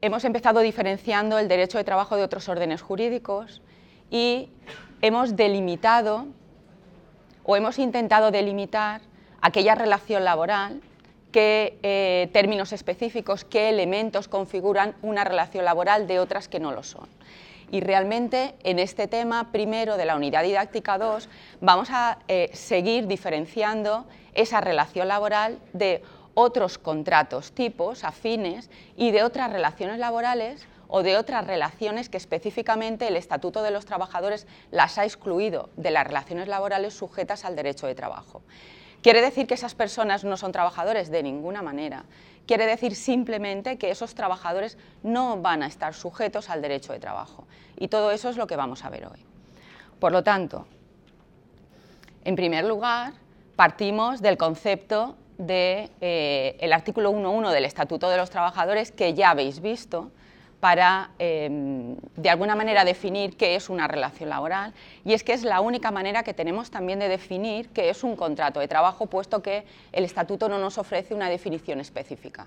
hemos empezado diferenciando el derecho de trabajo de otros órdenes jurídicos y hemos delimitado o hemos intentado delimitar aquella relación laboral, qué eh, términos específicos, qué elementos configuran una relación laboral de otras que no lo son. Y realmente en este tema primero de la unidad didáctica 2 vamos a eh, seguir diferenciando esa relación laboral de otros contratos tipos afines y de otras relaciones laborales o de otras relaciones que específicamente el Estatuto de los Trabajadores las ha excluido de las relaciones laborales sujetas al derecho de trabajo. ¿Quiere decir que esas personas no son trabajadores? De ninguna manera. Quiere decir simplemente que esos trabajadores no van a estar sujetos al derecho de trabajo. Y todo eso es lo que vamos a ver hoy. Por lo tanto, en primer lugar, partimos del concepto del de, eh, artículo 1.1 del Estatuto de los Trabajadores que ya habéis visto para, em, de alguna manera, definir qué es una relación laboral y es que es la única manera que tenemos también de definir qué es un contrato de trabajo, puesto que el Estatuto no nos ofrece una definición específica.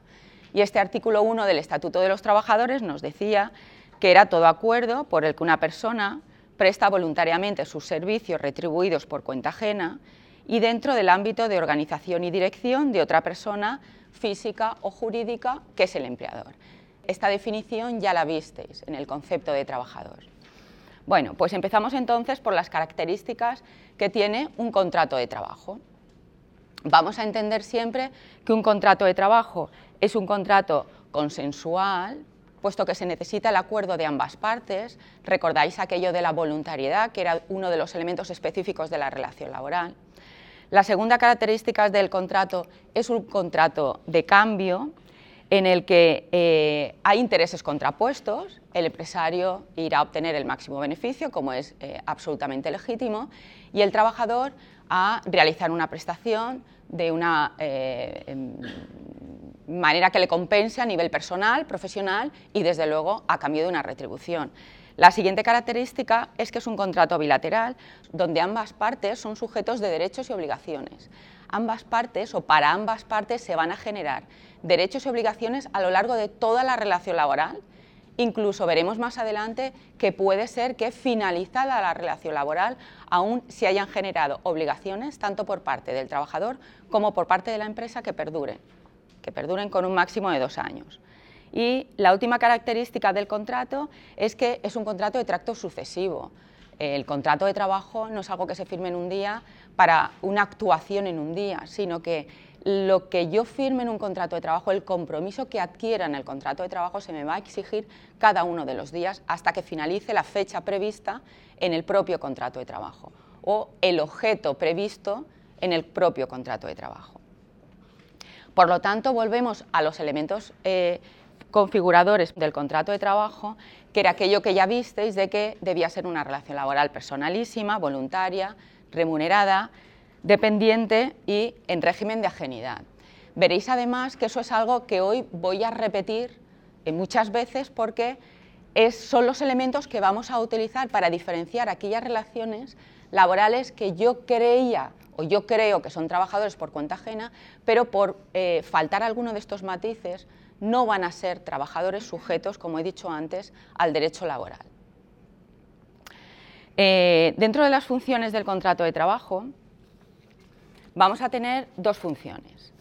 Y este artículo 1 del Estatuto de los Trabajadores nos decía que era todo acuerdo por el que una persona presta voluntariamente sus servicios retribuidos por cuenta ajena y dentro del ámbito de organización y dirección de otra persona física o jurídica que es el empleador. Esta definición ya la visteis en el concepto de trabajador. Bueno, pues empezamos entonces por las características que tiene un contrato de trabajo. Vamos a entender siempre que un contrato de trabajo es un contrato consensual, puesto que se necesita el acuerdo de ambas partes. Recordáis aquello de la voluntariedad, que era uno de los elementos específicos de la relación laboral. La segunda característica del contrato es un contrato de cambio en el que eh, hay intereses contrapuestos, el empresario irá a obtener el máximo beneficio, como es eh, absolutamente legítimo, y el trabajador a realizar una prestación de una eh, em, manera que le compense a nivel personal, profesional y desde luego a cambio de una retribución. La siguiente característica es que es un contrato bilateral donde ambas partes son sujetos de derechos y obligaciones. Ambas partes o para ambas partes se van a generar derechos y obligaciones a lo largo de toda la relación laboral. Incluso veremos más adelante que puede ser que finalizada la relación laboral aún se hayan generado obligaciones tanto por parte del trabajador como por parte de la empresa que perduren, que perduren con un máximo de dos años. Y la última característica del contrato es que es un contrato de tracto sucesivo. El contrato de trabajo no es algo que se firme en un día para una actuación en un día, sino que lo que yo firme en un contrato de trabajo, el compromiso que adquiera en el contrato de trabajo se me va a exigir cada uno de los días hasta que finalice la fecha prevista en el propio contrato de trabajo o el objeto previsto en el propio contrato de trabajo. Por lo tanto, volvemos a los elementos eh, configuradores del contrato de trabajo, que era aquello que ya visteis de que debía ser una relación laboral personalísima, voluntaria, remunerada, dependiente y en régimen de ajenidad. Veréis además que eso es algo que hoy voy a repetir muchas veces porque son los elementos que vamos a utilizar para diferenciar aquellas relaciones laborales que yo creía o yo creo que son trabajadores por cuenta ajena, pero por eh, faltar alguno de estos matices no van a ser trabajadores sujetos, como he dicho antes, al derecho laboral. Eh, dentro de las funciones del contrato de trabajo vamos a tener dos funciones.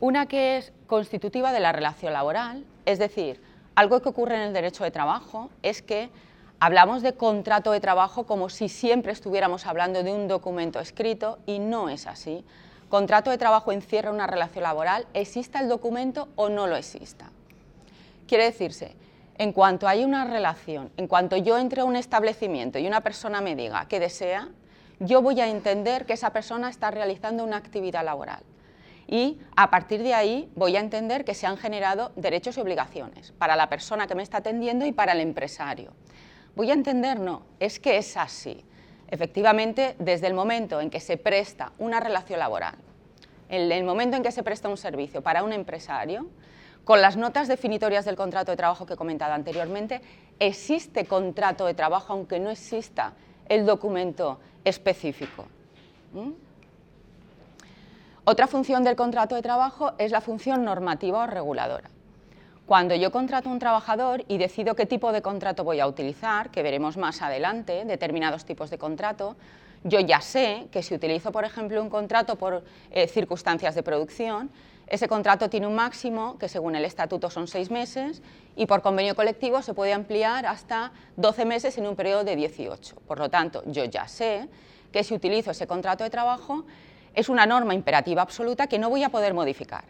Una que es constitutiva de la relación laboral, es decir, algo que ocurre en el derecho de trabajo es que hablamos de contrato de trabajo como si siempre estuviéramos hablando de un documento escrito y no es así contrato de trabajo encierra una relación laboral, exista el documento o no lo exista. Quiere decirse, en cuanto hay una relación, en cuanto yo entre un establecimiento y una persona me diga que desea, yo voy a entender que esa persona está realizando una actividad laboral. Y a partir de ahí voy a entender que se han generado derechos y obligaciones para la persona que me está atendiendo y para el empresario. Voy a entender, no, es que es así. Efectivamente, desde el momento en que se presta una relación laboral, en el momento en que se presta un servicio para un empresario, Con las notas definitorias del contrato de trabajo que he comentado anteriormente, existe contrato de trabajo aunque no exista el documento específico. Otra función del contrato de trabajo es la función normativa o reguladora. Cuando yo contrato a un trabajador y decido qué tipo de contrato voy a utilizar, que veremos más adelante, determinados tipos de contrato, yo ya sé que si utilizo, por ejemplo, un contrato por eh, circunstancias de producción, ese contrato tiene un máximo, que según el estatuto son seis meses, y por convenio colectivo se puede ampliar hasta 12 meses en un periodo de 18. Por lo tanto, yo ya sé que si utilizo ese contrato de trabajo, es una norma imperativa absoluta que no voy a poder modificar.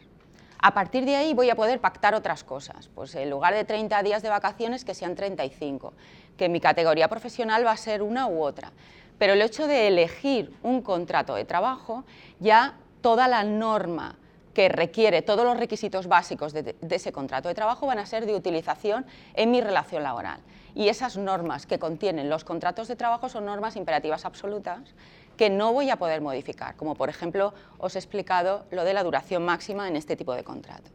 A partir de ahí voy a poder pactar otras cosas, pues en lugar de 30 días de vacaciones que sean 35, que mi categoría profesional va a ser una u otra. Pero el hecho de elegir un contrato de trabajo, ya toda la norma que requiere, todos los requisitos básicos de, ese contrato de trabajo van a ser de utilización en mi relación laboral. Y esas normas que contienen los contratos de trabajo son normas imperativas absolutas que no voy a poder modificar, como por ejemplo os he explicado lo de la duración máxima en este tipo de contrato.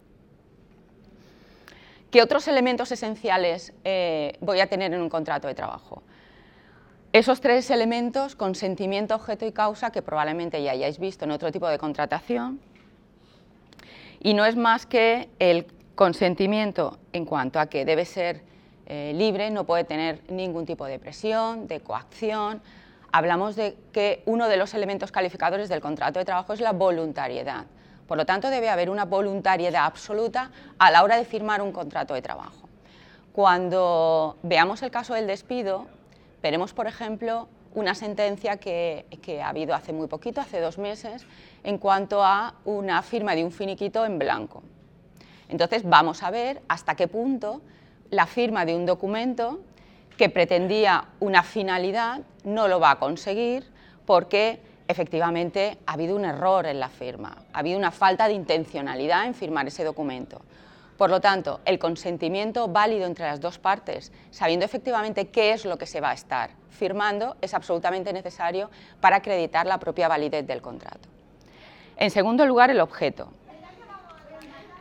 ¿Qué otros elementos esenciales eh, voy a tener en un contrato de trabajo? Esos tres elementos, consentimiento, objeto y causa, que probablemente ya hayáis visto en otro tipo de contratación, y no es más que el consentimiento en cuanto a que debe ser eh, libre, no puede tener ningún tipo de presión, de coacción, hablamos de que uno de los elementos calificadores del contrato de trabajo es la voluntariedad. Por lo tanto, debe haber una voluntariedad absoluta a la hora de firmar un contrato de trabajo. Cuando veamos el caso del despido, veremos, por ejemplo, una sentencia que, ha habido hace muy poquito, hace dos meses, en cuanto a una firma de un finiquito en blanco. Entonces, vamos a ver hasta qué punto la firma de un documento que pretendía una finalidad no lo va a conseguir porque efectivamente ha habido un error en la firma, ha habido una falta de intencionalidad en firmar ese documento. Por lo tanto, el consentimiento válido entre las dos partes, sabiendo efectivamente qué es lo que se va a estar firmando, es absolutamente necesario para acreditar la propia validez del contrato. En segundo lugar, el objeto.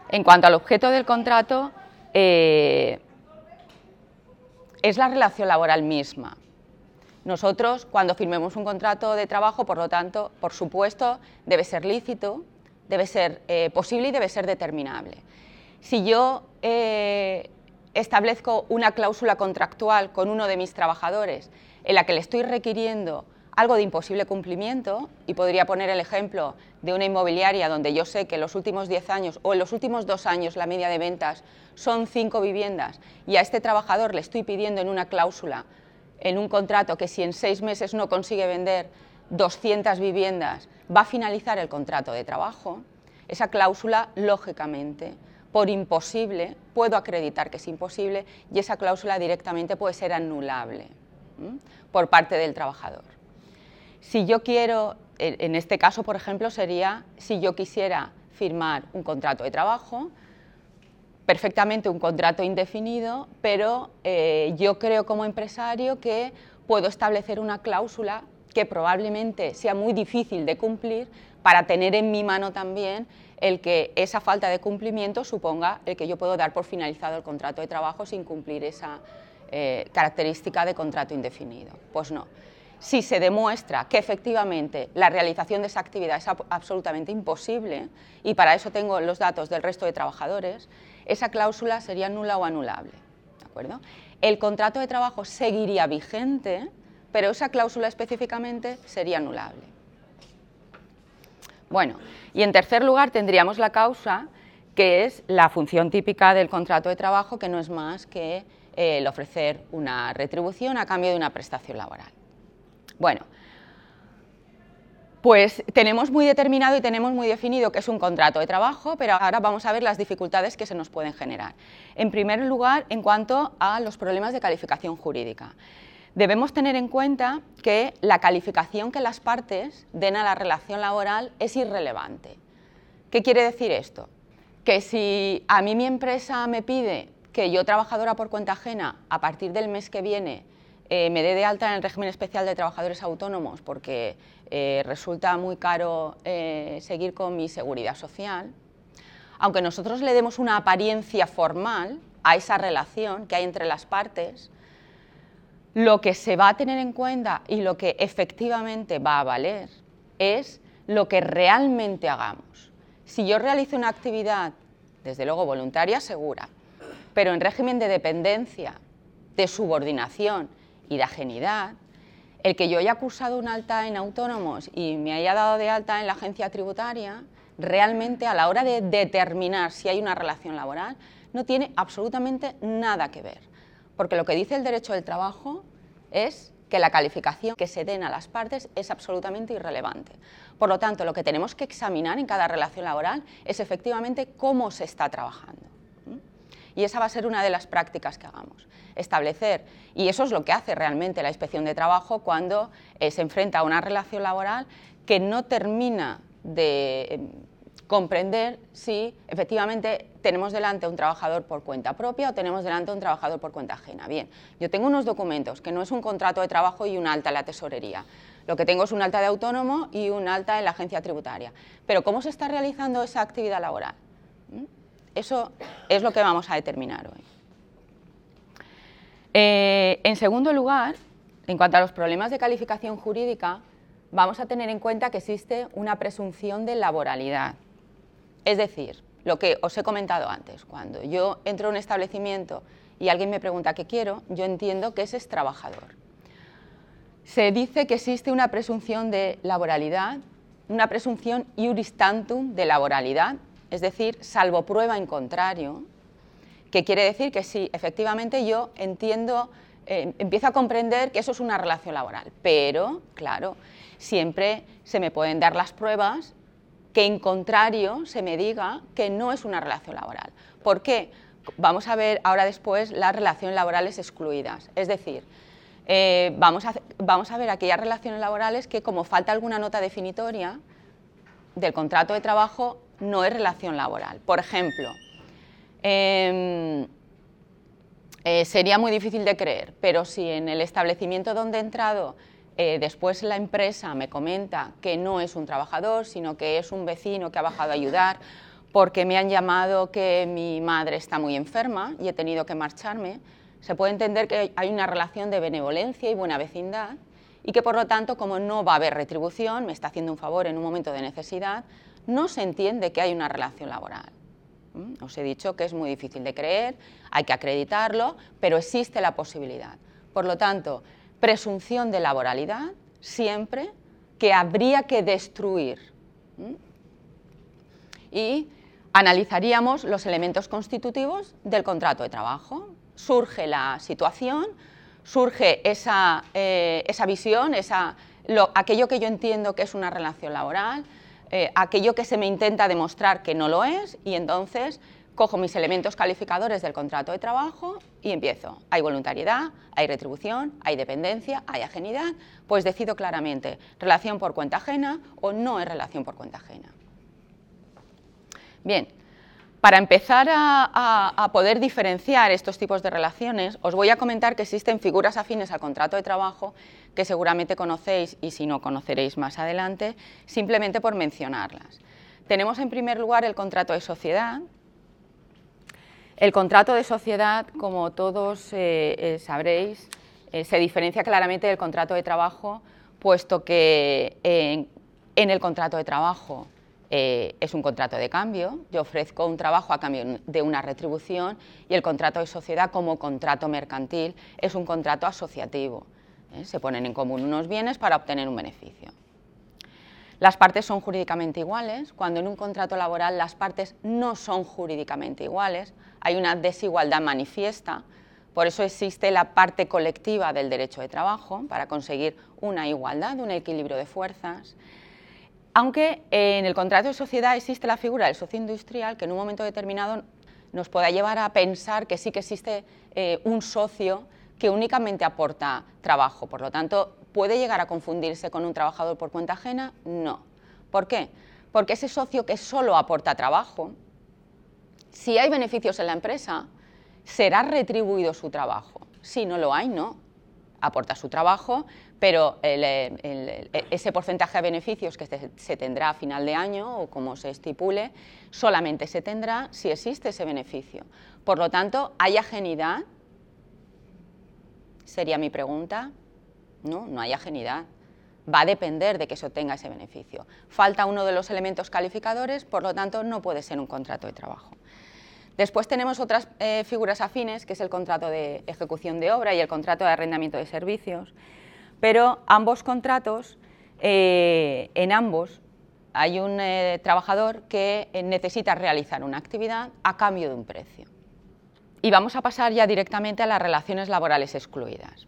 En cuanto al objeto del contrato, eh, es la relación laboral misma. Nosotros, cuando firmemos un contrato de trabajo, por lo tanto, por supuesto, debe ser lícito, debe ser eh, posible y debe ser determinable. Si yo eh, establezco una cláusula contractual con uno de mis trabajadores en la que le estoy requiriendo algo de imposible cumplimiento, y podría poner el ejemplo de una inmobiliaria donde yo sé que en los últimos 10 años o en los últimos dos años la media de ventas son cinco viviendas y a este trabajador le estoy pidiendo en una cláusula, en un contrato, que si en seis meses no consigue vender 200 viviendas, va a finalizar el contrato de trabajo, esa cláusula, lógicamente, por imposible, puedo acreditar que es imposible y esa cláusula directamente puede ser anulable por parte del trabajador. Si yo quiero, en este caso, por ejemplo, sería si yo quisiera firmar un contrato de trabajo, perfectamente un contrato indefinido, pero eh, yo creo como empresario que puedo establecer una cláusula que probablemente sea muy difícil de cumplir para tener en mi mano también el que esa falta de cumplimiento suponga el que yo puedo dar por finalizado el contrato de trabajo sin cumplir esa eh, característica de contrato indefinido. Pues no si se demuestra que efectivamente la realización de esa actividad es absolutamente imposible, y para eso tengo los datos del resto de trabajadores, esa cláusula sería nula o anulable. ¿de acuerdo? El contrato de trabajo seguiría vigente, pero esa cláusula específicamente sería anulable. Bueno, y en tercer lugar tendríamos la causa, que es la función típica del contrato de trabajo, que no es más que eh, el ofrecer una retribución a cambio de una prestación laboral. Bueno, pues tenemos muy determinado y tenemos muy definido que es un contrato de trabajo, pero ahora vamos a ver las dificultades que se nos pueden generar. En primer lugar, en cuanto a los problemas de calificación jurídica. Debemos tener en cuenta que la calificación que las partes den a la relación laboral es irrelevante. ¿Qué quiere decir esto? Que si a mí mi empresa me pide que yo, trabajadora por cuenta ajena, a partir del mes que viene, eh, me dé de alta en el régimen especial de trabajadores autónomos porque eh, resulta muy caro eh, seguir con mi seguridad social, aunque nosotros le demos una apariencia formal a esa relación que hay entre las partes, lo que se va a tener en cuenta y lo que efectivamente va a valer es lo que realmente hagamos. Si yo realizo una actividad, desde luego voluntaria, segura, pero en régimen de dependencia, de subordinación y de ajenidad, el que yo haya cursado un alta en autónomos y me haya dado de alta en la agencia tributaria, realmente a la hora de determinar si hay una relación laboral, no tiene absolutamente nada que ver. Porque lo que dice el derecho del trabajo es que la calificación que se den a las partes es absolutamente irrelevante. Por lo tanto, lo que tenemos que examinar en cada relación laboral es efectivamente cómo se está trabajando. Y esa va a ser una de las prácticas que hagamos, establecer, y eso es lo que hace realmente la inspección de trabajo cuando eh, se enfrenta a una relación laboral que no termina de em, comprender si efectivamente tenemos delante un trabajador por cuenta propia o tenemos delante un trabajador por cuenta ajena. Bien, yo tengo unos documentos que no es un contrato de trabajo y un alta en la tesorería. Lo que tengo es un alta de autónomo y un alta en la agencia tributaria. Pero ¿cómo se está realizando esa actividad laboral? Eso es lo que vamos a determinar hoy. Eh, en segundo lugar, en cuanto a los problemas de calificación jurídica, vamos a tener en cuenta que existe una presunción de laboralidad. Es decir, lo que os he comentado antes, cuando yo entro a un establecimiento y alguien me pregunta qué quiero, yo entiendo que ese es trabajador. Se dice que existe una presunción de laboralidad, una presunción iuris tantum de laboralidad, es decir, salvo prueba en contrario, que quiere decir que sí, efectivamente yo entiendo, eh, empiezo a comprender que eso es una relación laboral, pero, claro, siempre se me pueden dar las pruebas que en contrario se me diga que no es una relación laboral. ¿Por qué? Vamos a ver ahora después las relaciones laborales excluidas. Es decir, eh, vamos, a, vamos a ver aquellas relaciones laborales que como falta alguna nota definitoria del contrato de trabajo no es relación laboral. Por ejemplo, em, eh, sería muy difícil de creer, pero si en el establecimiento donde he entrado eh, después la empresa me comenta que no es un trabajador, sino que es un vecino que ha bajado a ayudar porque me han llamado que mi madre está muy enferma y he tenido que marcharme, se puede entender que hay una relación de benevolencia y buena vecindad y que por lo tanto, como no va a haber retribución, me está haciendo un favor en un momento de necesidad, no se entiende que hay una relación laboral. ¿Mm? Os he dicho que es muy difícil de creer, hay que acreditarlo, pero existe la posibilidad. Por lo tanto, presunción de laboralidad siempre que habría que destruir. Y analizaríamos los elementos constitutivos del contrato de trabajo. Surge la situación, surge esa, eh, visión, aquello que yo entiendo que es una relación laboral, eh, aquello que se me intenta demostrar que no lo es, y entonces cojo mis elementos calificadores del contrato de trabajo y empiezo. Hay voluntariedad, hay retribución, hay dependencia, hay ajenidad, pues decido claramente relación por cuenta ajena o no es relación por cuenta ajena. Bien, para empezar a, poder diferenciar estos tipos de relaciones, os voy a comentar que existen figuras afines al contrato de trabajo que seguramente conocéis y si no conoceréis más adelante, simplemente por mencionarlas. Tenemos en primer lugar el contrato de sociedad, el contrato de sociedad, como todos eh, eh, sabréis, eh, se diferencia claramente del contrato de trabajo, puesto que en, el contrato de trabajo es un contrato de cambio, yo ofrezco un trabajo a cambio de una retribución y el contrato de sociedad como contrato mercantil es un contrato asociativo. Se ponen en común unos bienes para obtener un beneficio. Las partes son jurídicamente iguales, cuando en un contrato laboral las partes no son jurídicamente iguales, hay una desigualdad manifiesta, por eso existe la parte colectiva del derecho de trabajo, para conseguir una igualdad, un equilibrio de fuerzas. Aunque en el contrato de sociedad existe la figura del socio industrial que en un momento determinado nos pueda llevar a pensar que sí que existe eh, un socio que únicamente aporta trabajo. Por lo tanto, ¿puede llegar a confundirse con un trabajador por cuenta ajena? No. ¿Por qué? Porque ese socio que solo aporta trabajo si hay beneficios en la empresa, será retribuido su trabajo. Si no lo hay, no. Aporta su trabajo, pero ese porcentaje de beneficios que se, tendrá a final de año o como se estipule, solamente se tendrá si existe ese beneficio. Por lo tanto, ¿hay ajenidad? Sería mi pregunta. No, no hay ajenidad. Va a depender de que se obtenga ese beneficio. Falta uno de los elementos calificadores, por lo tanto, no puede ser un contrato de trabajo. Después tenemos otras eh, figuras afines, que es el contrato de ejecución de obra y el contrato de arrendamiento de servicios, pero ambos contratos, eh, en ambos hay un eh, trabajador que necesita realizar una actividad a cambio de un precio. Y vamos a pasar ya directamente a las relaciones laborales excluidas.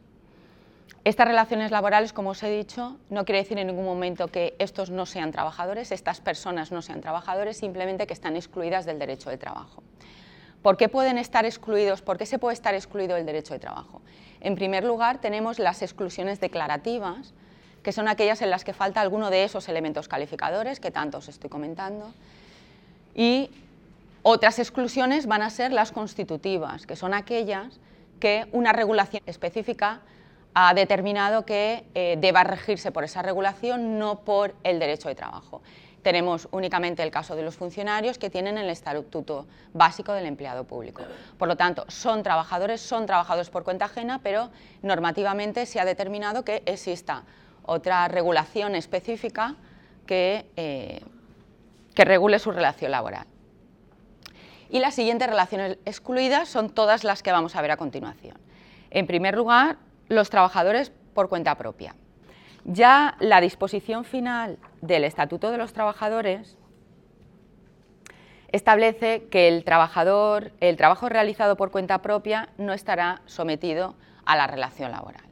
Estas relaciones laborales, como os he dicho, no quiere decir en ningún momento que estos no sean trabajadores, estas personas no sean trabajadores, simplemente que están excluidas del derecho de trabajo. ¿Por qué pueden estar excluidos? ¿Por qué se puede estar excluido el derecho de trabajo? En primer lugar, tenemos las exclusiones declarativas, que son aquellas en las que falta alguno de esos elementos calificadores que tanto os estoy comentando. Y otras exclusiones van a ser las constitutivas, que son aquellas que una regulación específica ha determinado que eh, deba regirse por esa regulación, no por el derecho de trabajo. Tenemos únicamente el caso de los funcionarios que tienen el estatuto básico del empleado público. Por lo tanto, son trabajadores, son trabajadores por cuenta ajena, pero normativamente se ha determinado que exista otra regulación específica que, eh, que regule su relación laboral. Y las siguientes relaciones excluidas son todas las que vamos a ver a continuación. En primer lugar, los trabajadores por cuenta propia. Ya la disposición final del Estatuto de los Trabajadores establece que el trabajador, el trabajo realizado por cuenta propia no estará sometido a la relación laboral.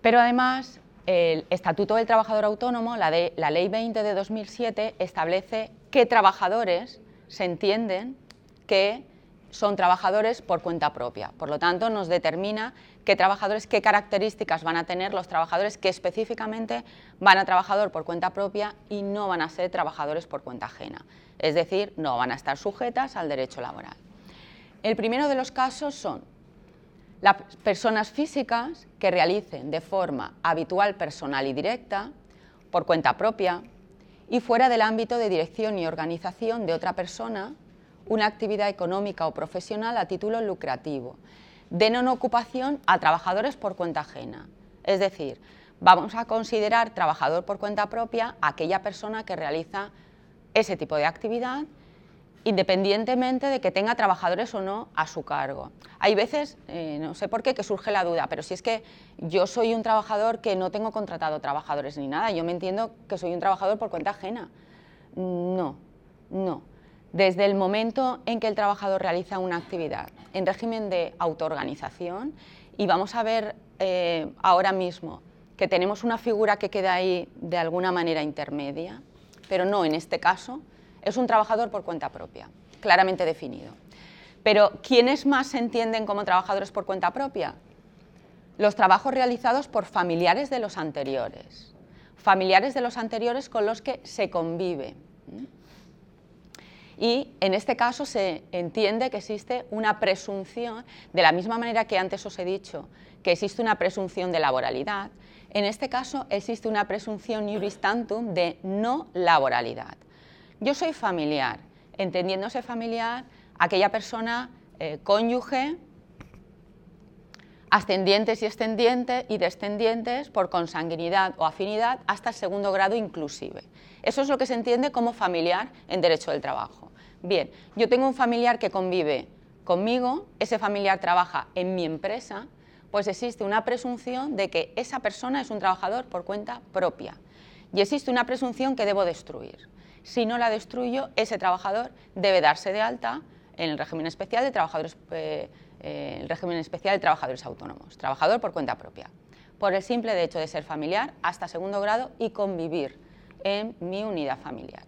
Pero además, el Estatuto del Trabajador Autónomo, la, de, la Ley 20 de 2007, establece qué trabajadores se entienden que son trabajadores por cuenta propia. Por lo tanto, nos determina qué trabajadores, qué características van a tener los trabajadores que específicamente van a trabajar por cuenta propia y no van a ser trabajadores por cuenta ajena. Es decir, no van a estar sujetas al derecho laboral. El primero de los casos son las personas físicas que realicen de forma habitual, personal y directa, por cuenta propia, y fuera del ámbito de dirección y organización de otra persona una actividad económica o profesional a título lucrativo, de no ocupación a trabajadores por cuenta ajena. Es decir, vamos a considerar trabajador por cuenta propia aquella persona que realiza ese tipo de actividad independientemente de que tenga trabajadores o no a su cargo. Hay veces, eh, no sé por qué, que surge la duda, pero si es que yo soy un trabajador que no tengo contratado trabajadores ni nada, yo me entiendo que soy un trabajador por cuenta ajena. No, no. Desde el momento en que el trabajador realiza una actividad en régimen de autoorganización, y vamos a ver eh, ahora mismo que tenemos una figura que queda ahí de alguna manera intermedia, pero no en este caso, es un trabajador por cuenta propia, claramente definido. Pero ¿quiénes más se entienden como trabajadores por cuenta propia? Los trabajos realizados por familiares de los anteriores, familiares de los anteriores con los que se convive y en este caso se entiende que existe una presunción, de la misma manera que antes os he dicho que existe una presunción de laboralidad, en este caso existe una presunción iuris tantum de no laboralidad. Yo soy familiar, entendiéndose familiar aquella persona eh, cónyuge, ascendientes y extendientes y descendientes por consanguinidad o afinidad hasta el segundo grado inclusive. Eso es lo que se entiende como familiar en derecho del trabajo. Bien, yo tengo un familiar que convive conmigo, ese familiar trabaja en mi empresa, pues existe una presunción de que esa persona es un trabajador por cuenta propia y existe una presunción que debo destruir. Si no la destruyo, ese trabajador debe darse de alta en el régimen especial de trabajadores eh, eh, el régimen especial de trabajadores autónomos, trabajador por cuenta propia, por el simple hecho de ser familiar hasta segundo grado y convivir en mi unidad familiar.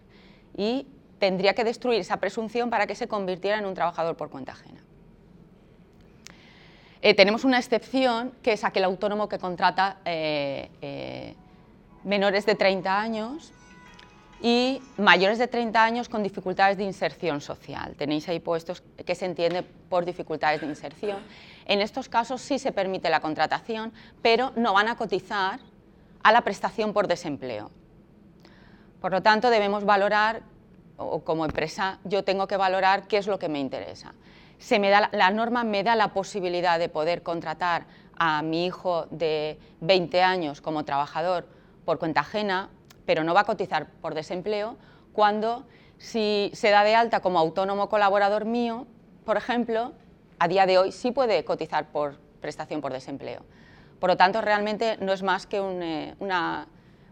Y tendría que destruir esa presunción para que se convirtiera en un trabajador por cuenta ajena. Eh, tenemos una excepción, que es aquel autónomo que contrata eh, menores de 30 años y mayores de 30 años con dificultades de inserción social. Tenéis ahí puestos que se entiende por dificultades de inserción. En estos casos sí se permite la contratación, pero no van a cotizar a la prestación por desempleo. Por lo tanto, debemos valorar, o como empresa yo tengo que valorar qué es lo que me interesa. Se me da, la norma me da la posibilidad de poder contratar a mi hijo de 20 años como trabajador por cuenta ajena, pero no va a cotizar por desempleo, cuando si se da de alta como autónomo colaborador mío, por ejemplo, a día de hoy sí puede cotizar por prestación por desempleo. Por lo tanto, realmente no es más que eh,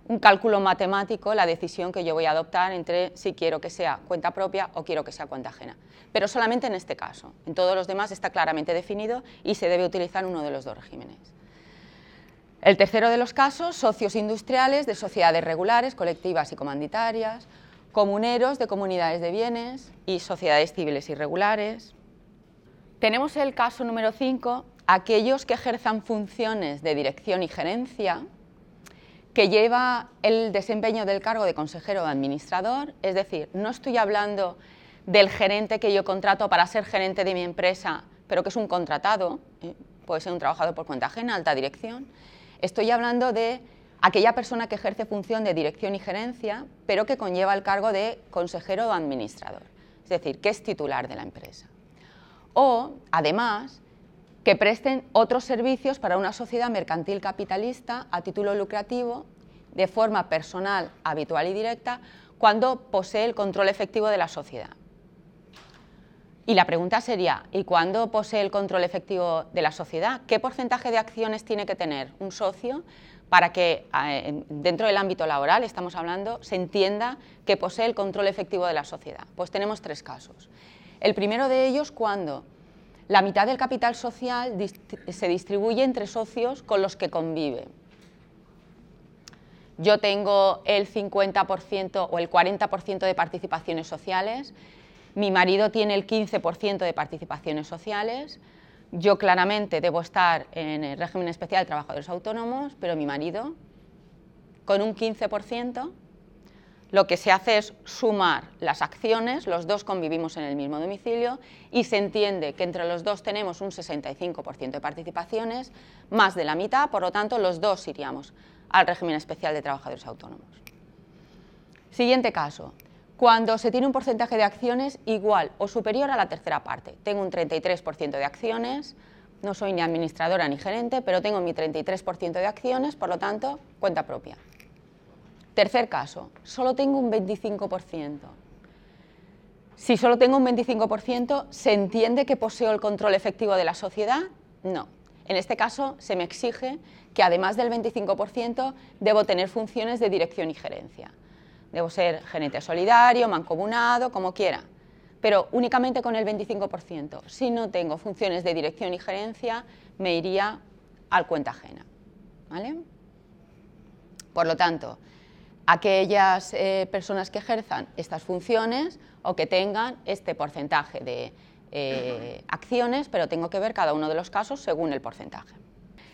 un cálculo matemático la decisión que yo voy a adoptar entre si quiero que sea cuenta propia o quiero que sea cuenta ajena. Pero solamente en este caso. En todos los demás está claramente definido y se debe utilizar uno de los dos regímenes. El tercero de los casos, socios industriales de sociedades regulares, colectivas y comanditarias, comuneros de comunidades de bienes y sociedades civiles irregulares. Tenemos el caso número 5, aquellos que ejerzan funciones de dirección y gerencia, que lleva el desempeño del cargo de consejero o administrador, es decir, no estoy hablando del gerente que yo contrato para ser gerente de mi empresa, pero que es un contratado, ¿eh? puede ser un trabajador por cuenta ajena, alta dirección, Estoy hablando de aquella persona que ejerce función de dirección y gerencia, pero que conlleva el cargo de consejero o administrador, es decir, que es titular de la empresa. O, además, que presten otros servicios para una sociedad mercantil capitalista a título lucrativo, de forma personal, habitual y directa, cuando posee el control efectivo de la sociedad. Y la pregunta sería, ¿y cuándo posee el control efectivo de la sociedad? ¿Qué porcentaje de acciones tiene que tener un socio para que eh, dentro del ámbito laboral, estamos hablando, se entienda que posee el control efectivo de la sociedad? Pues tenemos tres casos. El primero de ellos cuando la mitad del capital social se distribuye entre socios con los que convive. Yo tengo el 50% o el 40% de participaciones sociales, mi marido tiene el 15% de participaciones sociales, yo claramente debo estar en el régimen especial de trabajadores autónomos, pero mi marido, con un 15%, lo que se hace es sumar las acciones, los dos convivimos en el mismo domicilio y se entiende que entre los dos tenemos un 65% de participaciones, más de la mitad, por lo tanto los dos iríamos al régimen especial de trabajadores autónomos. Siguiente caso, cuando se tiene un porcentaje de acciones igual o superior a la tercera parte. Tengo un 33% de acciones, no soy ni administradora ni gerente, pero tengo mi 33% de acciones, por lo tanto, cuenta propia. Tercer caso, solo tengo un 25%. Si solo tengo un 25%, ¿se entiende que poseo el control efectivo de la sociedad? No. En este caso, se me exige que además del 25%, debo tener funciones de dirección y gerencia. Debo ser gerente solidario, mancomunado, como quiera, pero únicamente con el 25%. Si no tengo funciones de dirección y gerencia, me iría al cuenta ajena. ¿vale? Por lo tanto, aquellas eh, personas que ejerzan estas funciones o que tengan este porcentaje de eh, acciones, pero tengo que ver cada uno de los casos según el porcentaje.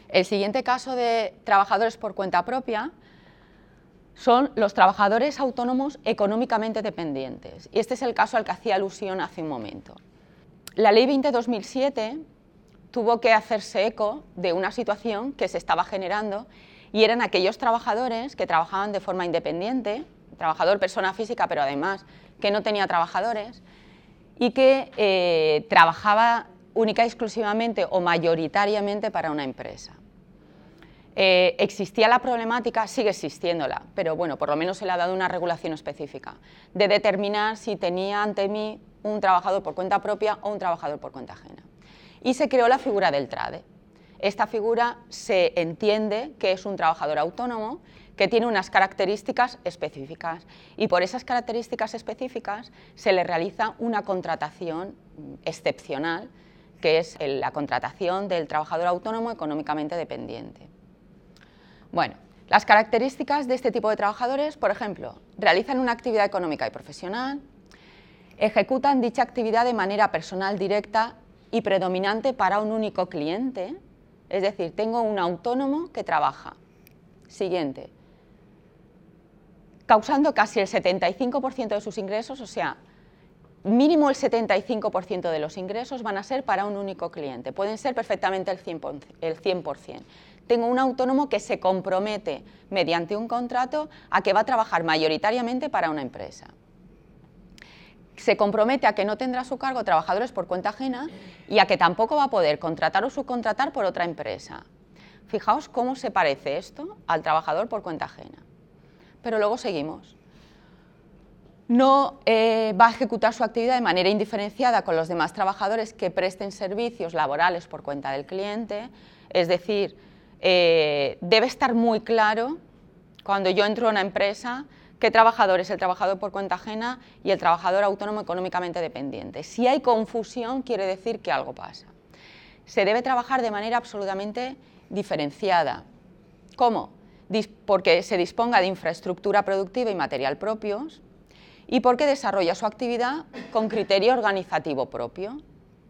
El siguiente caso de trabajadores por cuenta propia son los trabajadores autónomos económicamente dependientes. Y este es el caso al que hacía alusión hace un momento. La Ley 20-2007 tuvo que hacerse eco de una situación que se estaba generando y eran aquellos trabajadores que trabajaban de forma independiente, trabajador persona física, pero además que no tenía trabajadores y que eh, trabajaba única y exclusivamente o mayoritariamente para una empresa. Eh, existía la problemática, sigue existiéndola, pero bueno, por lo menos se le ha dado una regulación específica, de determinar si tenía ante mí un trabajador por cuenta propia o un trabajador por cuenta ajena. Y se creó la figura del TRADE. Esta figura se entiende que es un trabajador autónomo que tiene unas características específicas y por esas características específicas se le realiza una contratación excepcional, que es la contratación del trabajador autónomo económicamente dependiente. Bueno, las características de este tipo de trabajadores, por ejemplo, realizan una actividad económica y profesional, ejecutan dicha actividad de manera personal directa y predominante para un único cliente, es decir, tengo un autónomo que trabaja. Siguiente, causando casi el 75% de sus ingresos, o sea, mínimo el 75% de los ingresos van a ser para un único cliente, pueden ser perfectamente el 100%. tengo un autónomo que se compromete mediante un contrato a que va a trabajar mayoritariamente para una empresa. Se compromete a que no tendrá a su cargo trabajadores por cuenta ajena y a que tampoco va a poder contratar o subcontratar por otra empresa. Fijaos cómo se parece esto al trabajador por cuenta ajena. Pero luego seguimos. No eh, va a ejecutar su actividad de manera indiferenciada con los demás trabajadores que presten servicios laborales por cuenta del cliente, es decir, eh, debe estar muy claro cuando yo entro a una empresa qué trabajador es el trabajador por cuenta ajena y el trabajador autónomo económicamente dependiente. Si hay confusión, quiere decir que algo pasa. Se debe trabajar de manera absolutamente diferenciada. ¿Cómo? Porque se disponga de infraestructura productiva y material propios y porque desarrolla su actividad con criterio organizativo propio.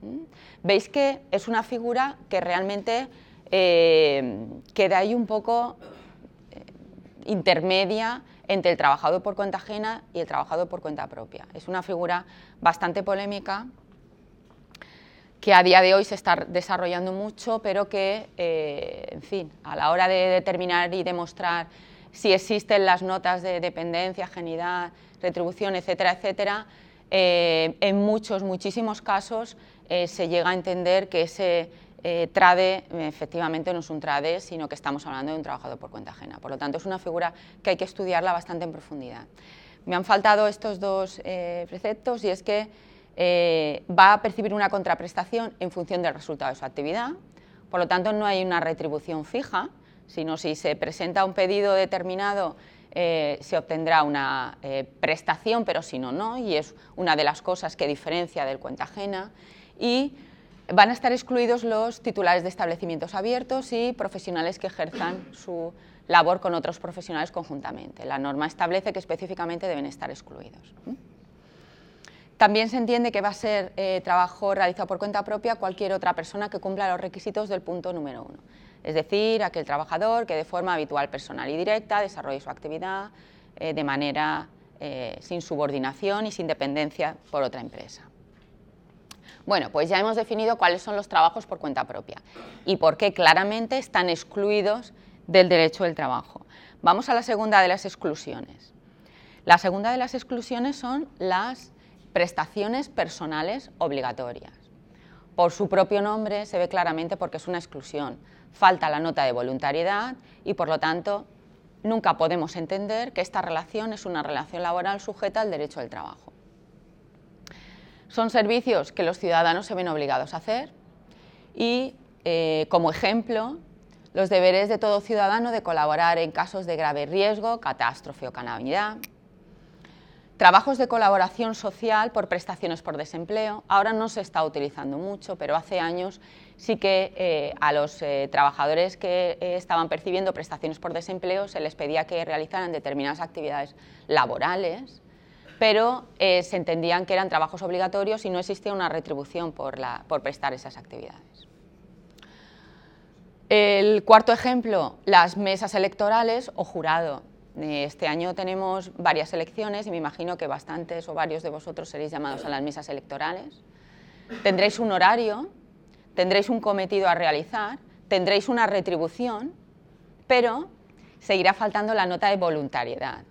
¿Mm? Veis que es una figura que realmente eh, queda ahí un poco eh, intermedia entre el trabajador por cuenta ajena y el trabajador por cuenta propia. Es una figura bastante polémica que a día de hoy se está desarrollando mucho, pero que, eh, en fin, a la hora de determinar y demostrar si existen las notas de dependencia, genidad, retribución, etcétera, etcétera, eh, en muchos, muchísimos casos eh, se llega a entender que ese trade efectivamente no es un trade, sino que estamos hablando de un trabajador por cuenta ajena. Por lo tanto, es una figura que hay que estudiarla bastante en profundidad. Me han faltado estos dos preceptos y es que eh, va a percibir una contraprestación en función del resultado de su actividad, por lo tanto no hay una retribución fija, sino si se presenta un pedido determinado eh, se obtendrá una eh, prestación, pero si no, no, y es una de las cosas que diferencia del cuenta ajena. Y van a estar excluidos los titulares de establecimientos abiertos y profesionales que ejerzan su labor con otros profesionales conjuntamente. La norma establece que específicamente deben estar excluidos. También se entiende que va a ser eh, trabajo realizado por cuenta propia cualquier otra persona que cumpla los requisitos del punto número uno. Es decir, aquel trabajador que de forma habitual, personal y directa desarrolle su actividad eh, de manera eh, sin subordinación y sin dependencia por otra empresa. Bueno, pues ya hemos definido cuáles son los trabajos por cuenta propia y por qué claramente están excluidos del derecho del trabajo. Vamos a la segunda de las exclusiones. La segunda de las exclusiones son las prestaciones personales obligatorias. Por su propio nombre se ve claramente porque es una exclusión. Falta la nota de voluntariedad y por lo tanto nunca podemos entender que esta relación es una relación laboral sujeta al derecho del trabajo. Son servicios que los ciudadanos se ven obligados a hacer y, eh, como ejemplo, los deberes de todo ciudadano de colaborar en casos de grave riesgo, catástrofe o calamidad, Trabajos de colaboración social por prestaciones por desempleo. Ahora no se está utilizando mucho, pero hace años sí que eh, a los eh, trabajadores que estaban percibiendo prestaciones por desempleo se les pedía que realizaran determinadas actividades laborales, pero se entendían que eran trabajos obligatorios y no existía una retribución por, por prestar esas actividades. El cuarto ejemplo, las mesas electorales o jurado. Este año tenemos varias elecciones y me imagino que bastantes o varios de vosotros seréis llamados a las mesas electorales. Tendréis un horario, tendréis un cometido a realizar, tendréis una retribución, pero seguirá faltando la nota de voluntariedad.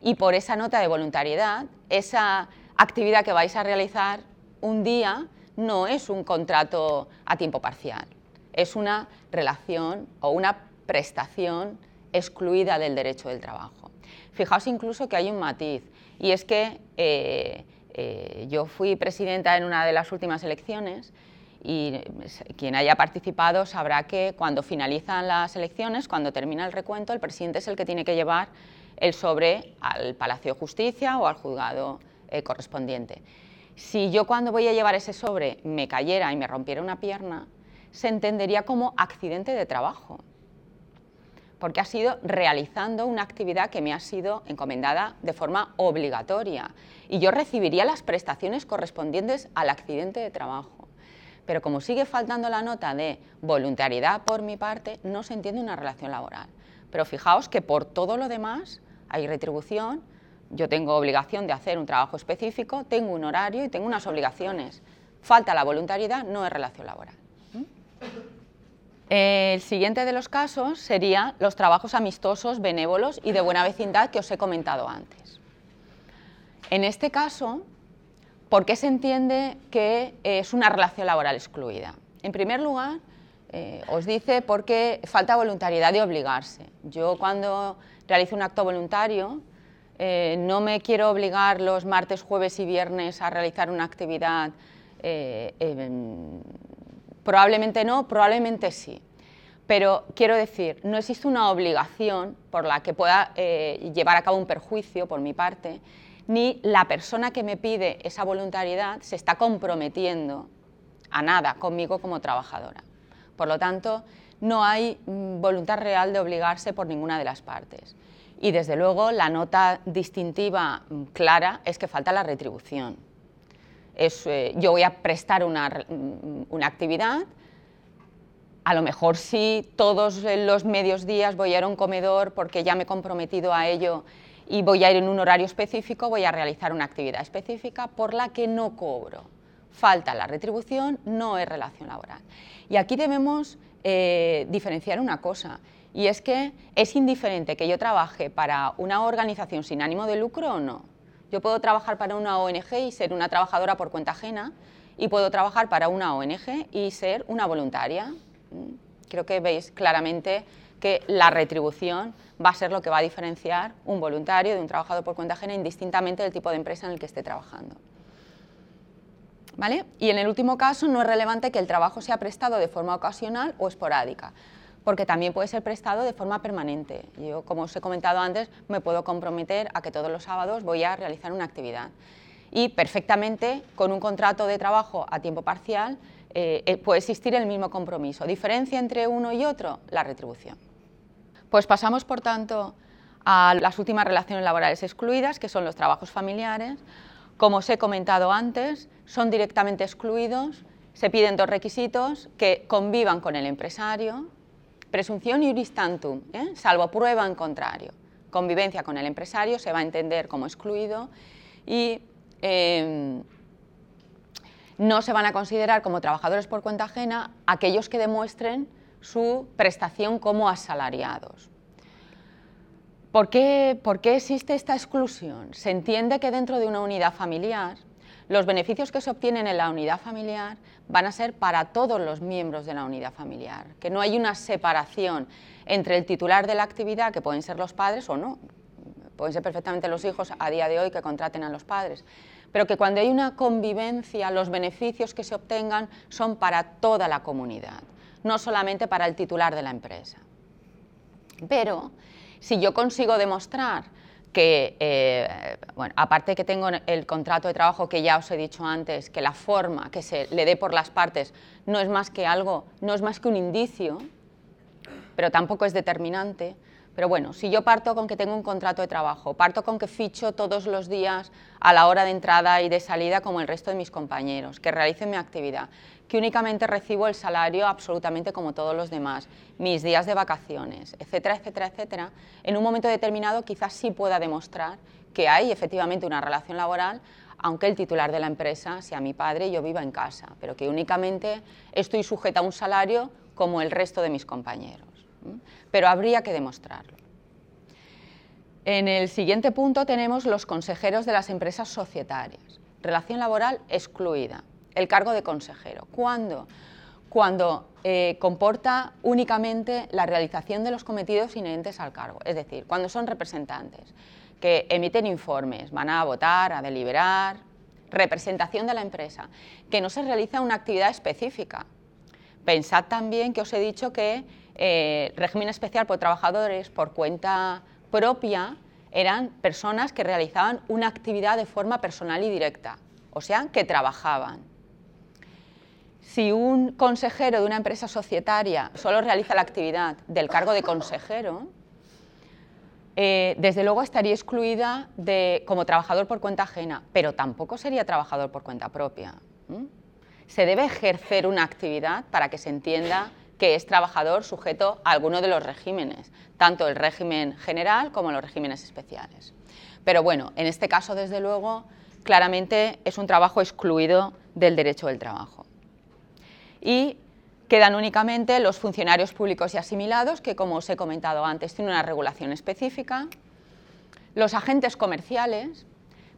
Y por esa nota de voluntariedad, esa actividad que vais a realizar un día no es un contrato a tiempo parcial, es una relación o una prestación excluida del derecho del trabajo. Fijaos incluso que hay un matiz, y es que eh, eh, yo fui presidenta en una de las últimas elecciones y quien haya participado sabrá que cuando finalizan las elecciones, cuando termina el recuento, el presidente es el que tiene que llevar el sobre al Palacio de Justicia o al juzgado eh, correspondiente. Si yo cuando voy a llevar ese sobre me cayera y me rompiera una pierna, se entendería como accidente de trabajo porque ha sido realizando una actividad que me ha sido encomendada de forma obligatoria y yo recibiría las prestaciones correspondientes al accidente de trabajo. Pero como sigue faltando la nota de voluntariedad por mi parte, no se entiende una relación laboral. Pero fijaos que por todo lo demás hay retribución, yo tengo obligación de hacer un trabajo específico, tengo un horario y tengo unas obligaciones. Falta la voluntariedad, no es relación laboral. El siguiente de los casos sería los trabajos amistosos, benévolos y de buena vecindad que os he comentado antes. En este caso, ¿por qué se entiende que es una relación laboral excluida? En primer lugar, eh, os dice porque falta voluntariedad de obligarse. Yo cuando realizo un acto voluntario, eh, no me quiero obligar los martes, jueves y viernes a realizar una actividad eh, Probablemente no, probablemente sí. Pero quiero decir, no existe una obligación por la que pueda eh, llevar a cabo un perjuicio por mi parte, ni la persona que me pide esa voluntariedad se está comprometiendo a nada conmigo como trabajadora. Por lo tanto, no hay mm, voluntad real de obligarse por ninguna de las partes. Y desde luego la nota distintiva mm, clara es que falta la retribución. Eh, yo voy a prestar una, una actividad, a lo mejor sí todos los medios días voy a ir a un comedor porque ya me he comprometido a ello y voy a ir en un horario específico, voy a realizar una actividad específica por la que no cobro. Falta la retribución, no es relación laboral. Y aquí debemos eh, diferenciar una cosa, y es que es indiferente que yo trabaje para una organización sin ánimo de lucro o no. Yo puedo trabajar para una ONG y ser una trabajadora por cuenta ajena y puedo trabajar para una ONG y ser una voluntaria. Mm, creo que veis claramente que la retribución va a ser lo que va a diferenciar un voluntario de un trabajador por cuenta ajena indistintamente del tipo de empresa en el que esté trabajando. Y en el último caso no es relevante que el trabajo sea prestado de forma ocasional o esporádica porque también puede ser prestado de forma permanente. Yo, como os he comentado antes, me puedo comprometer a que todos los sábados voy a realizar una actividad. Y perfectamente, con un contrato de trabajo a tiempo parcial, eh, eh, puede existir el mismo compromiso. ¿Diferencia entre uno y otro? La retribución. Pues pasamos, por tanto, a las últimas relaciones laborales excluidas, que son los trabajos familiares. Como os he comentado antes, son directamente excluidos. Se piden dos requisitos, que convivan con el empresario, Presunción iuris tantum, ¿eh? salvo prueba en contrario. Convivencia con el empresario se va a entender como excluido y em, no se van a considerar como trabajadores por cuenta ajena aquellos que demuestren su prestación como asalariados. ¿Por qué, ¿Por qué existe esta exclusión? Se entiende que dentro de una unidad familiar los beneficios que se obtienen en la unidad familiar van a ser para todos los miembros de la unidad familiar, que no hay una separación entre el titular de la actividad, que pueden ser los padres o no, pueden ser perfectamente los hijos a día de hoy que contraten a los padres, pero que cuando hay una convivencia, los beneficios que se obtengan son para toda la comunidad, no solamente para el titular de la empresa. Pero si yo consigo demostrar que, eh, bueno, aparte que tengo el contrato de trabajo que ya os he dicho antes, que la forma que se le dé por las partes no es más que algo, no es más que un indicio, pero tampoco es determinante. Pero bueno, si yo parto con que tengo un contrato de trabajo, parto con que ficho todos los días a la hora de entrada y de salida como el resto de mis compañeros, que realicen mi actividad, que únicamente recibo el salario absolutamente como todos los demás, mis días de vacaciones, etcétera, etcétera, etcétera, en un momento determinado quizás sí pueda demostrar que hay efectivamente una relación laboral, aunque el titular de la empresa sea mi padre y yo viva en casa, pero que únicamente estoy sujeta a un salario como el resto de mis compañeros. Pero habría que demostrarlo. En el siguiente punto tenemos los consejeros de las empresas societarias. Relación laboral excluida el cargo de consejero. ¿Cuándo? Cuando eh, comporta únicamente la realización de los cometidos inherentes al cargo, es decir, cuando son representantes que emiten informes, van a votar, a deliberar, representación de la empresa, que no se realiza una actividad específica. Pensad también que os he dicho que eh, régimen especial por trabajadores por cuenta propia eran personas que realizaban una actividad de forma personal y directa, o sea, que trabajaban si un consejero de una empresa societaria solo realiza la actividad del cargo de consejero, eh, desde luego estaría excluida como trabajador por cuenta ajena, pero tampoco sería trabajador por cuenta propia. Se debe ejercer una actividad para que se entienda que es trabajador sujeto a alguno de los regímenes, tanto el régimen general como los regímenes especiales. Pero bueno, en este caso, desde luego, claramente es un trabajo excluido del derecho del trabajo. Y Quedan únicamente los funcionarios públicos y asimilados, que como os he comentado antes, tienen una regulación específica, los agentes comerciales,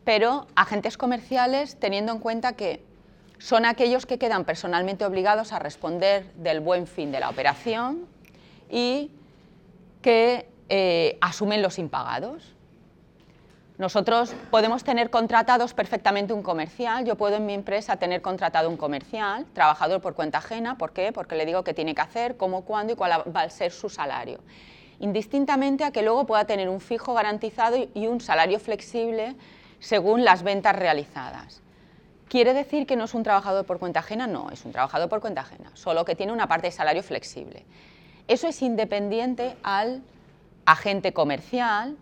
pero agentes comerciales teniendo en cuenta que son aquellos que quedan personalmente obligados a responder del buen fin de la operación y que eh, asumen los impagados. Nosotros podemos tener contratados perfectamente un comercial, yo puedo en mi empresa tener contratado un comercial, trabajador por cuenta ajena, ¿por qué? Porque le digo qué tiene que hacer, cómo, cuándo y cuál va a ser su salario. Indistintamente a que luego pueda tener un fijo garantizado y un salario flexible según las ventas realizadas. ¿Quiere decir que no es un trabajador por cuenta ajena? No, es un trabajador por cuenta ajena, solo que tiene una parte de salario flexible. Eso es independiente al agente comercial,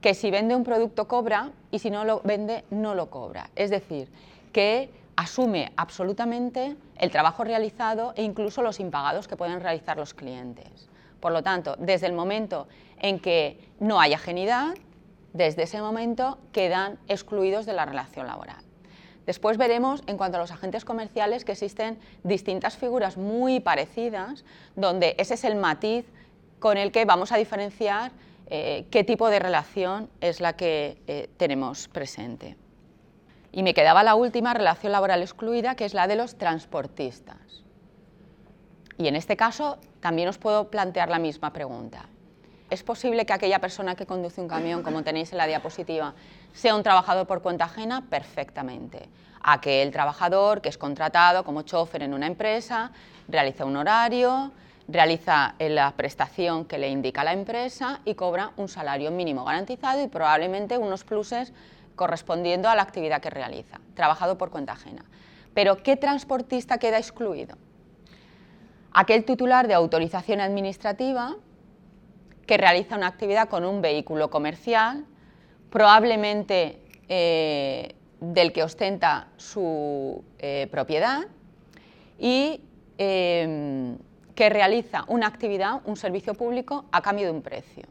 que si vende un producto cobra y si no lo vende no lo cobra. Es decir, que asume absolutamente el trabajo realizado e incluso los impagados que pueden realizar los clientes. Por lo tanto, desde el momento en que no hay ajenidad, desde ese momento quedan excluidos de la relación laboral. Después veremos, en cuanto a los agentes comerciales, que existen distintas figuras muy parecidas, donde ese es el matiz con el que vamos a diferenciar eh, qué tipo de relación es la que eh, tenemos presente. Y me quedaba la última relación laboral excluida, que es la de los transportistas. Y en este caso también os puedo plantear la misma pregunta. ¿Es posible que aquella persona que conduce un camión, como tenéis en la diapositiva, sea un trabajador por cuenta ajena? Perfectamente. Aquel trabajador que es contratado como chofer en una empresa, realiza un horario, realiza la prestación que le indica la empresa y cobra un salario mínimo garantizado y probablemente unos pluses correspondiendo a la actividad que realiza, trabajado por cuenta ajena. Pero ¿qué transportista queda excluido? Aquel titular de autorización administrativa que realiza una actividad con un vehículo comercial, probablemente eh, del que ostenta su eh, propiedad y eh, que realiza una actividad, un servicio público, a cambio de un precio.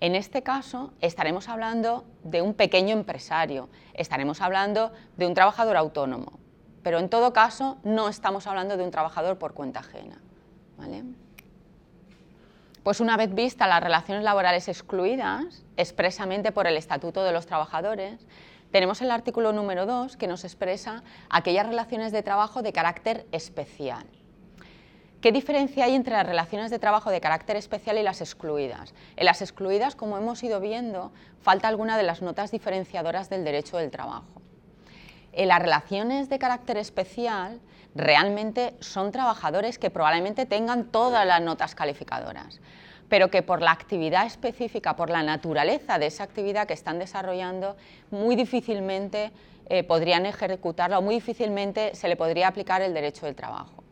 En este caso estaremos hablando de un pequeño empresario, estaremos hablando de un trabajador autónomo, pero en todo caso no estamos hablando de un trabajador por cuenta ajena. Pues una vez vistas las relaciones laborales excluidas expresamente por el Estatuto de los Trabajadores, tenemos el artículo número 2 que nos expresa aquellas relaciones de trabajo de carácter especial. ¿Qué diferencia hay entre las relaciones de trabajo de carácter especial y las excluidas? En las excluidas, como hemos ido viendo, falta alguna de las notas diferenciadoras del derecho del trabajo. En las relaciones de carácter especial, realmente son trabajadores que probablemente tengan todas las notas calificadoras, pero que por la actividad específica, por la naturaleza de esa actividad que están desarrollando, muy difícilmente eh, podrían ejecutarla o muy difícilmente se le podría aplicar el derecho del trabajo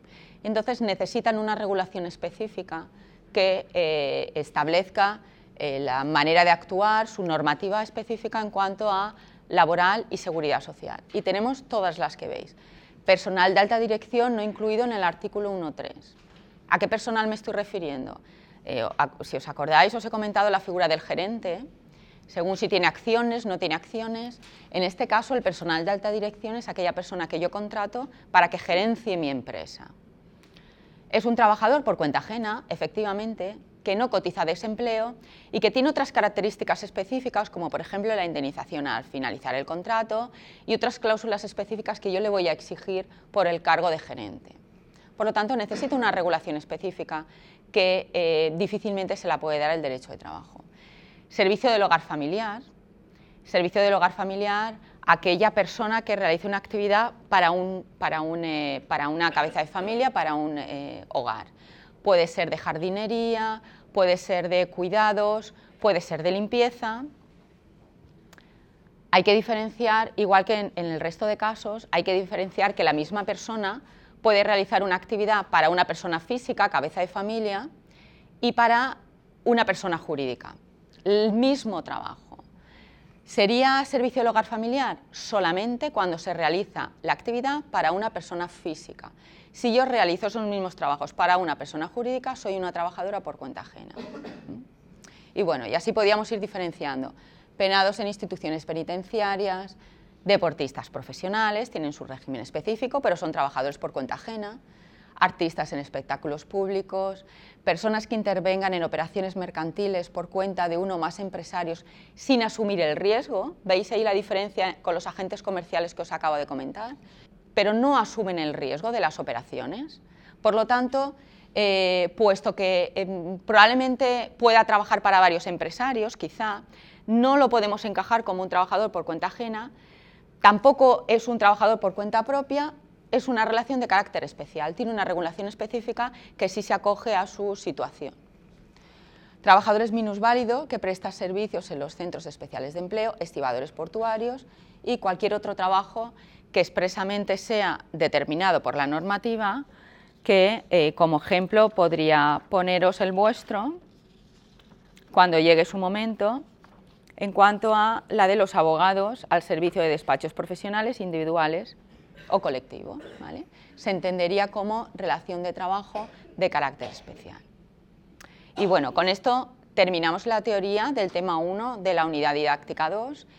entonces necesitan una regulación específica que eh, establezca eh, la manera de actuar, su normativa específica en cuanto a laboral y seguridad social. Y tenemos todas las que veis. Personal de alta dirección no incluido en el artículo 1.3. ¿A qué personal me estoy refiriendo? Eh, si os acordáis, os he comentado la figura del gerente, según si tiene acciones, no tiene acciones. En este caso, el personal de alta dirección es aquella persona que yo contrato para que gerencie mi empresa. Es un trabajador por cuenta ajena, efectivamente, que no cotiza desempleo y que tiene otras características específicas, como por ejemplo la indemnización al finalizar el contrato y otras cláusulas específicas que yo le voy a exigir por el cargo de gerente. Por lo tanto, necesita una regulación específica que eh, difícilmente se la puede dar el derecho de trabajo. Servicio del hogar familiar. Servicio del hogar familiar aquella persona que realice una actividad para, un, para, un, eh, para una cabeza de familia, para un eh, hogar. Puede ser de jardinería, puede ser de cuidados, puede ser de limpieza. Hay que diferenciar, igual que en, el resto de casos, hay que diferenciar que la misma persona puede realizar una actividad para una persona física, cabeza de familia, y para una persona jurídica. El mismo trabajo. ¿Sería servicio del hogar familiar? Solamente cuando se realiza la actividad para una persona física. Si yo realizo esos mismos trabajos para una persona jurídica, soy una trabajadora por cuenta ajena. ¿Mm? Y bueno, y así podíamos ir diferenciando. Penados en instituciones penitenciarias, deportistas profesionales, tienen su régimen específico, pero son trabajadores por cuenta ajena. artistas en espectáculos públicos, personas que intervengan en operaciones mercantiles por cuenta de uno o más empresarios sin asumir el riesgo, veis ahí la diferencia con los agentes comerciales que os acabo de comentar, pero no asumen el riesgo de las operaciones. Por lo tanto, eh, puesto que em, probablemente pueda trabajar para varios empresarios, quizá, no lo podemos encajar como un trabajador por cuenta ajena, tampoco es un trabajador por cuenta propia, es una relación de carácter especial, tiene una regulación específica que sí se acoge a su situación. Trabajadores minusválido que presta servicios en los centros especiales de empleo, estibadores portuarios y cualquier otro trabajo que expresamente sea determinado por la normativa, que eh, como ejemplo podría poneros el vuestro cuando llegue su momento en cuanto a la de los abogados al servicio de despachos profesionales individuales o colectivo. Se entendería como relación de trabajo de carácter especial. Y bueno, con esto terminamos la teoría del tema 1 de la unidad didáctica 2